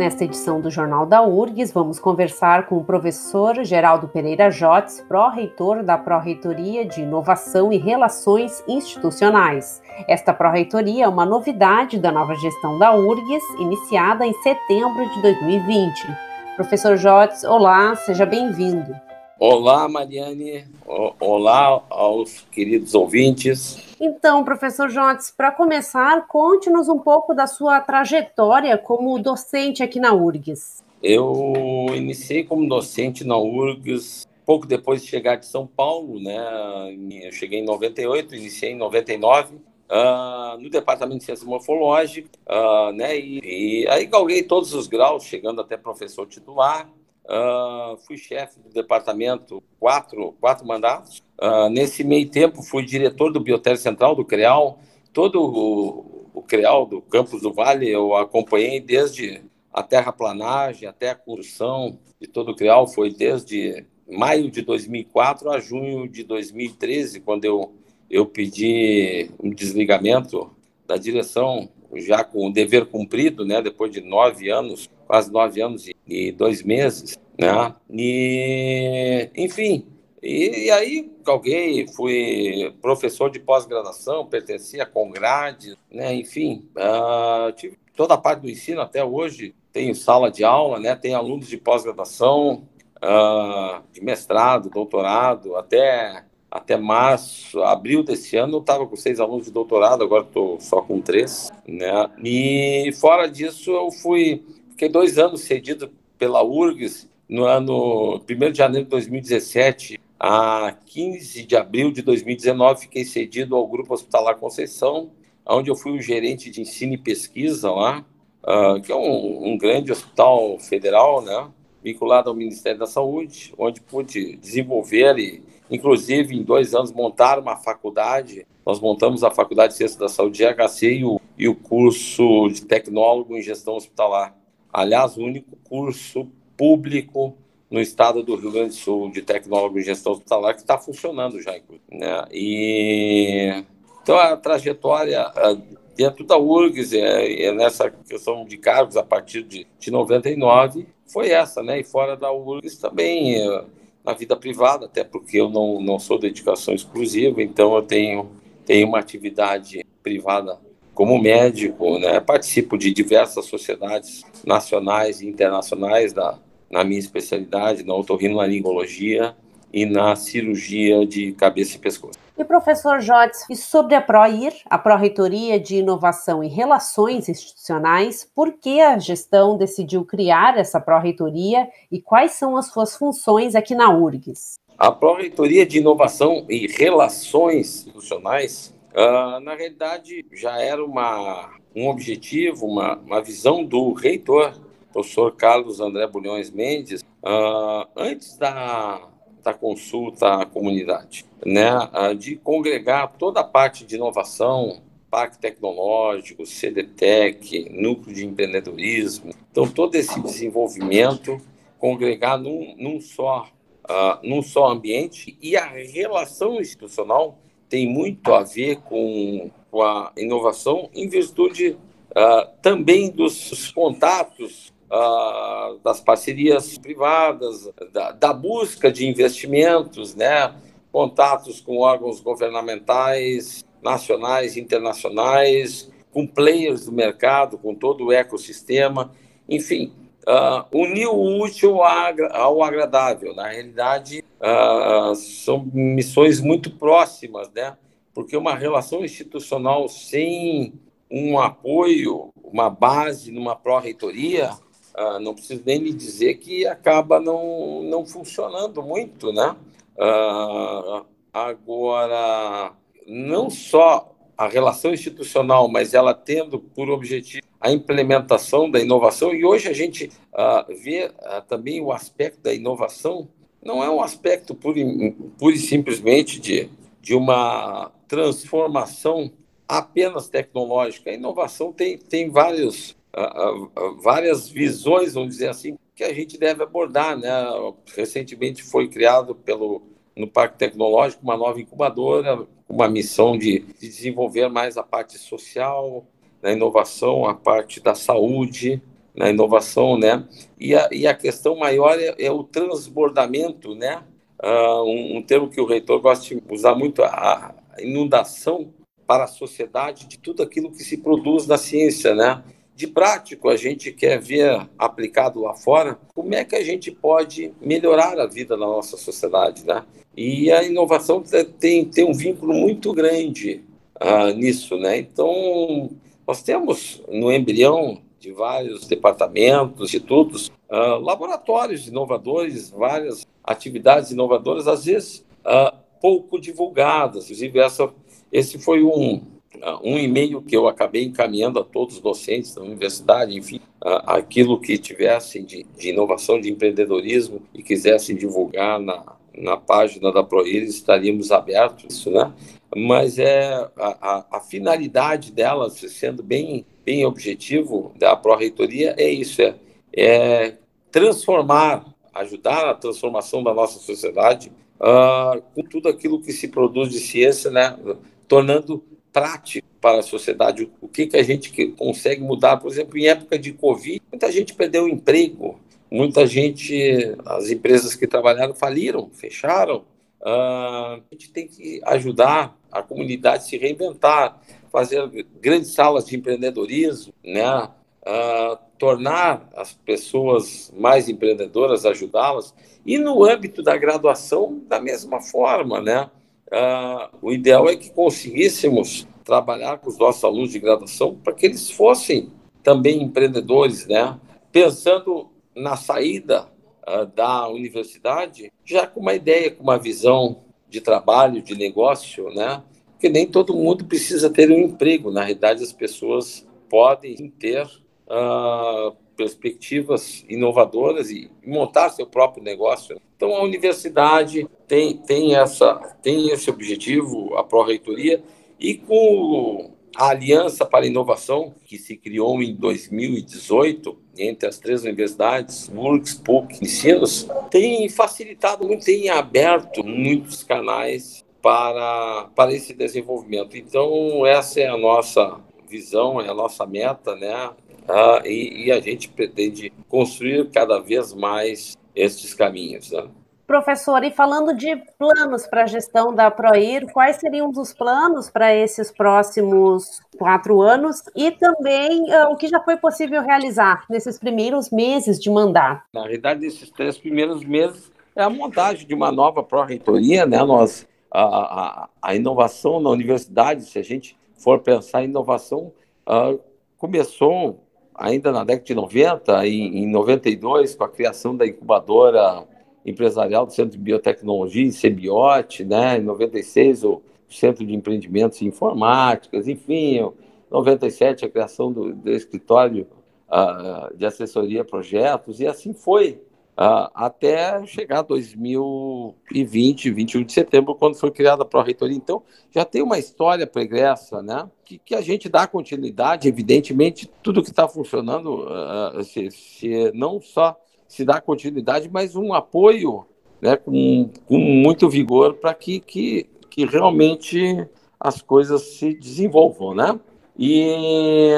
Nesta edição do Jornal da URGS, vamos conversar com o professor Geraldo Pereira Jotes, pró-reitor da Pró-Reitoria de Inovação e Relações Institucionais. Esta pró-reitoria é uma novidade da nova gestão da URGS, iniciada em setembro de 2020. Professor Jotes, olá, seja bem-vindo. Olá, Mariane. Olá aos queridos ouvintes. Então, professor Jotes, para começar, conte-nos um pouco da sua trajetória como docente aqui na URGS. Eu iniciei como docente na URGS pouco depois de chegar de São Paulo, né? Eu cheguei em 98, iniciei em 99. Uh, ah, no departamento de ciências morfológicas, uh, né, e, e aí galguei todos os graus, chegando até professor titular, Uh, fui chefe do departamento quatro, quatro mandatos. Uh, nesse meio tempo, fui diretor do Biotério Central, do CREAL. Todo o, o CREAL do Campos do Vale eu acompanhei desde a terraplanagem até a construção de todo o CREAL. Foi desde maio de 2004 a junho de 2013, quando eu, eu pedi um desligamento da direção, já com o dever cumprido, né, depois de nove anos, quase nove anos e, dois meses né? E, enfim, e, e aí galguei, fui professor de pós-graduação, pertencia a Congrade, né? Enfim, uh, tive toda a parte do ensino até hoje, tenho sala de aula, né? Tenho alunos de pós-graduação, uh, de mestrado, doutorado, até até março, abril desse ano, eu estava com seis alunos de doutorado, agora estou só com três, né? E fora disso, eu fui, fiquei dois anos cedido pela URGS no ano 1 de janeiro de 2017 a 15 de abril de 2019, fiquei cedido ao Grupo Hospitalar Conceição, onde eu fui o gerente de ensino e pesquisa lá, uh, que é um, um, grande hospital federal, né, vinculado ao Ministério da Saúde, onde pude desenvolver e, inclusive, em dois anos, montar uma faculdade. Nós montamos a Faculdade de Ciências da Saúde GHC e o, e o curso de Tecnólogo em Gestão Hospitalar. Aliás, o único curso público no estado do Rio Grande do Sul de tecnólogo em gestão hospitalar que está funcionando já, né? E então a trajetória dentro da URGS é, é, nessa questão de cargos a partir de, de 99 foi essa, né? E fora da URGS também é, na vida privada, até porque eu não, não sou dedicação exclusiva, então eu tenho tenho uma atividade privada como médico, né? Participo de diversas sociedades nacionais e internacionais da na minha especialidade, na otorrinolaringologia e na cirurgia de cabeça e pescoço. E professor Jotes, e sobre a PROIR, a Pró-Reitoria de Inovação e Relações Institucionais, por que a gestão decidiu criar essa Pró-Reitoria e quais são as suas funções aqui na URGS? A Pró-Reitoria de Inovação e Relações Institucionais, uh, na realidade, já era uma, um objetivo, uma, uma visão do reitor professor Carlos André Bulhões Mendes, uh, antes da, da consulta à comunidade, né, uh, de congregar toda a parte de inovação, Parque Tecnológico, CDTEC, Núcleo de Empreendedorismo, então todo esse desenvolvimento congregar num, num só num só ambiente e a relação institucional tem muito a ver com, com a inovação em virtude uh, também dos contatos uh, das parcerias privadas, da, da, busca de investimentos, né? contatos com órgãos governamentais, nacionais, internacionais, com players do mercado, com todo o ecossistema, enfim, uh, unir o útil ao agradável. Na realidade, uh, são missões muito próximas, né? porque uma relação institucional sem um apoio, uma base numa pró-reitoria, ah, não preciso nem lhe dizer que acaba não, não funcionando muito, né? Ah, agora, não só a relação institucional, mas ela tendo por objetivo a implementação da inovação, e hoje a gente ah, vê ah, também o aspecto da inovação, não é um aspecto pura e, pura e simplesmente de, de uma transformação apenas tecnológica. A inovação tem, tem vários várias visões, vamos dizer assim, que a gente deve abordar. Né? Recentemente foi criado pelo no Parque Tecnológico uma nova incubadora, uma missão de, de desenvolver mais a parte social, na inovação, a parte da saúde, na inovação, né? E a, e a questão maior é, é o transbordamento, né? Uh, um, um, termo que o reitor gosta de usar muito, a inundação para a sociedade de tudo aquilo que se produz na ciência, né? De prático, a gente quer ver aplicado lá fora como é que a gente pode melhorar a vida da nossa sociedade, né? E a inovação tem, tem um vínculo muito grande uh, nisso, né? Então, nós temos no embrião de vários departamentos, institutos, uh, laboratórios inovadores, várias atividades inovadoras, às vezes uh, pouco divulgadas. Inclusive, essa, esse foi um, uh, um e-mail que eu acabei encaminhando a todos os docentes da universidade, enfim, aquilo que tivessem de, de inovação, de empreendedorismo e quisessem divulgar na, na página da ProIris, estaríamos abertos, né? Mas é a, a, a finalidade delas, sendo bem bem objetivo da pró-reitoria é isso, é, é, transformar, ajudar na transformação da nossa sociedade uh, com tudo aquilo que se produz de ciência, né, tornando prático para a sociedade o que, que a gente consegue mudar. Por exemplo, em época de Covid, muita gente perdeu o emprego, muita gente, as empresas que trabalharam faliram, fecharam. Uh, a gente tem que ajudar a comunidade a se reinventar, fazer grandes salas de empreendedorismo, né? Uh, tornar as pessoas mais empreendedoras, ajudá-las. E no âmbito da graduação, da mesma forma, né? Uh, o ideal é que conseguíssemos trabalhar com os nossos alunos de graduação para que eles fossem também empreendedores, né? Pensando na saída uh, da universidade, já com uma ideia, com uma visão de trabalho, de negócio, né? porque nem todo mundo precisa ter um emprego. Na realidade, as pessoas podem ter uh, perspectivas inovadoras e montar seu próprio negócio. Então, a universidade tem, tem, essa, tem esse objetivo, a pró-reitoria, e com a Aliança para a Inovação, que se criou em 2018, entre as três universidades, URGS, PUC, Ensinos, tem facilitado muito, tem aberto muitos canais para, para esse desenvolvimento. Então, essa é a nossa visão, é a nossa meta, né? Ah, e, e, a gente pretende construir cada vez mais estes caminhos. Né? Professor, e falando de planos para a gestão da PROIR, quais seriam os planos para esses próximos quatro anos e também uh, o que já foi possível realizar nesses primeiros meses de mandato? Na realidade, esses três primeiros meses é a montagem de uma nova pró-reitoria, né? Nós a, a, a, inovação na universidade, se a gente for pensar em inovação, uh, começou ainda na década de 90, em, em 92, com a criação da incubadora empresarial do Centro de Biotecnologia, em Sebiote, né? em 96, o Centro de Empreendimentos Informáticas, enfim, em 97, a criação do, do escritório uh, de assessoria a projetos, e assim foi uh, até chegar 2020, 21 de setembro, quando foi criada a Pró-Reitoria. Então, já tem uma história pregressa, né? Que, que a gente dá continuidade, evidentemente, tudo que está funcionando, uh, se, se não só se dá continuidade, mas um apoio né, com, com muito vigor para que, que, que realmente as coisas se desenvolvam, né? E,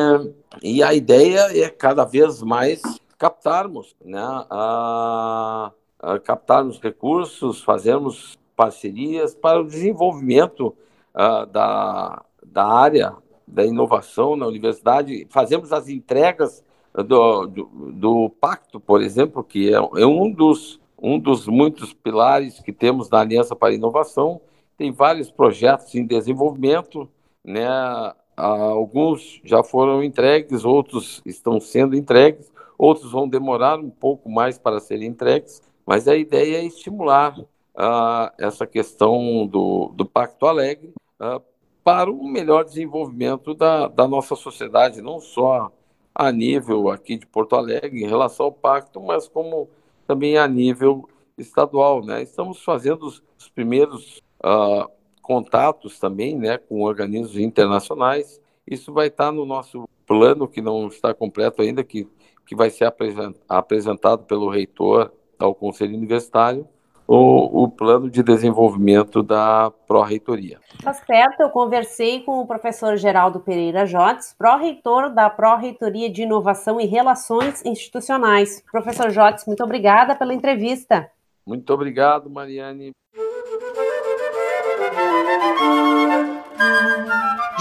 e a ideia é cada vez mais captarmos, né, a, a captarmos recursos, fazermos parcerias para o desenvolvimento uh, da, da área da inovação na universidade, fazemos as entregas do, do, do pacto, por exemplo, que é, é, um, dos, um dos muitos pilares que temos na Aliança para a Inovação, tem vários projetos em desenvolvimento, né? alguns já foram entregues, outros estão sendo entregues, outros vão demorar um pouco mais para serem entregues, mas a ideia é estimular uh, essa questão do, do Pacto Alegre uh, para o melhor desenvolvimento da, da nossa sociedade, não só a nível aqui de Porto Alegre em relação ao pacto, mas como também a nível estadual, né? Estamos fazendo os, os primeiros uh, contatos também, né, com organismos internacionais. Isso vai estar no nosso plano que não está completo ainda, que, que vai ser apresentado pelo reitor ao Conselho Universitário, o, o plano de desenvolvimento da pró-reitoria. Tá certo, eu conversei com o professor Geraldo Pereira Jotes, pró-reitor da Pró-Reitoria de Inovação e Relações Institucionais. Professor Jotes, muito obrigada pela entrevista. Muito obrigado, Mariane.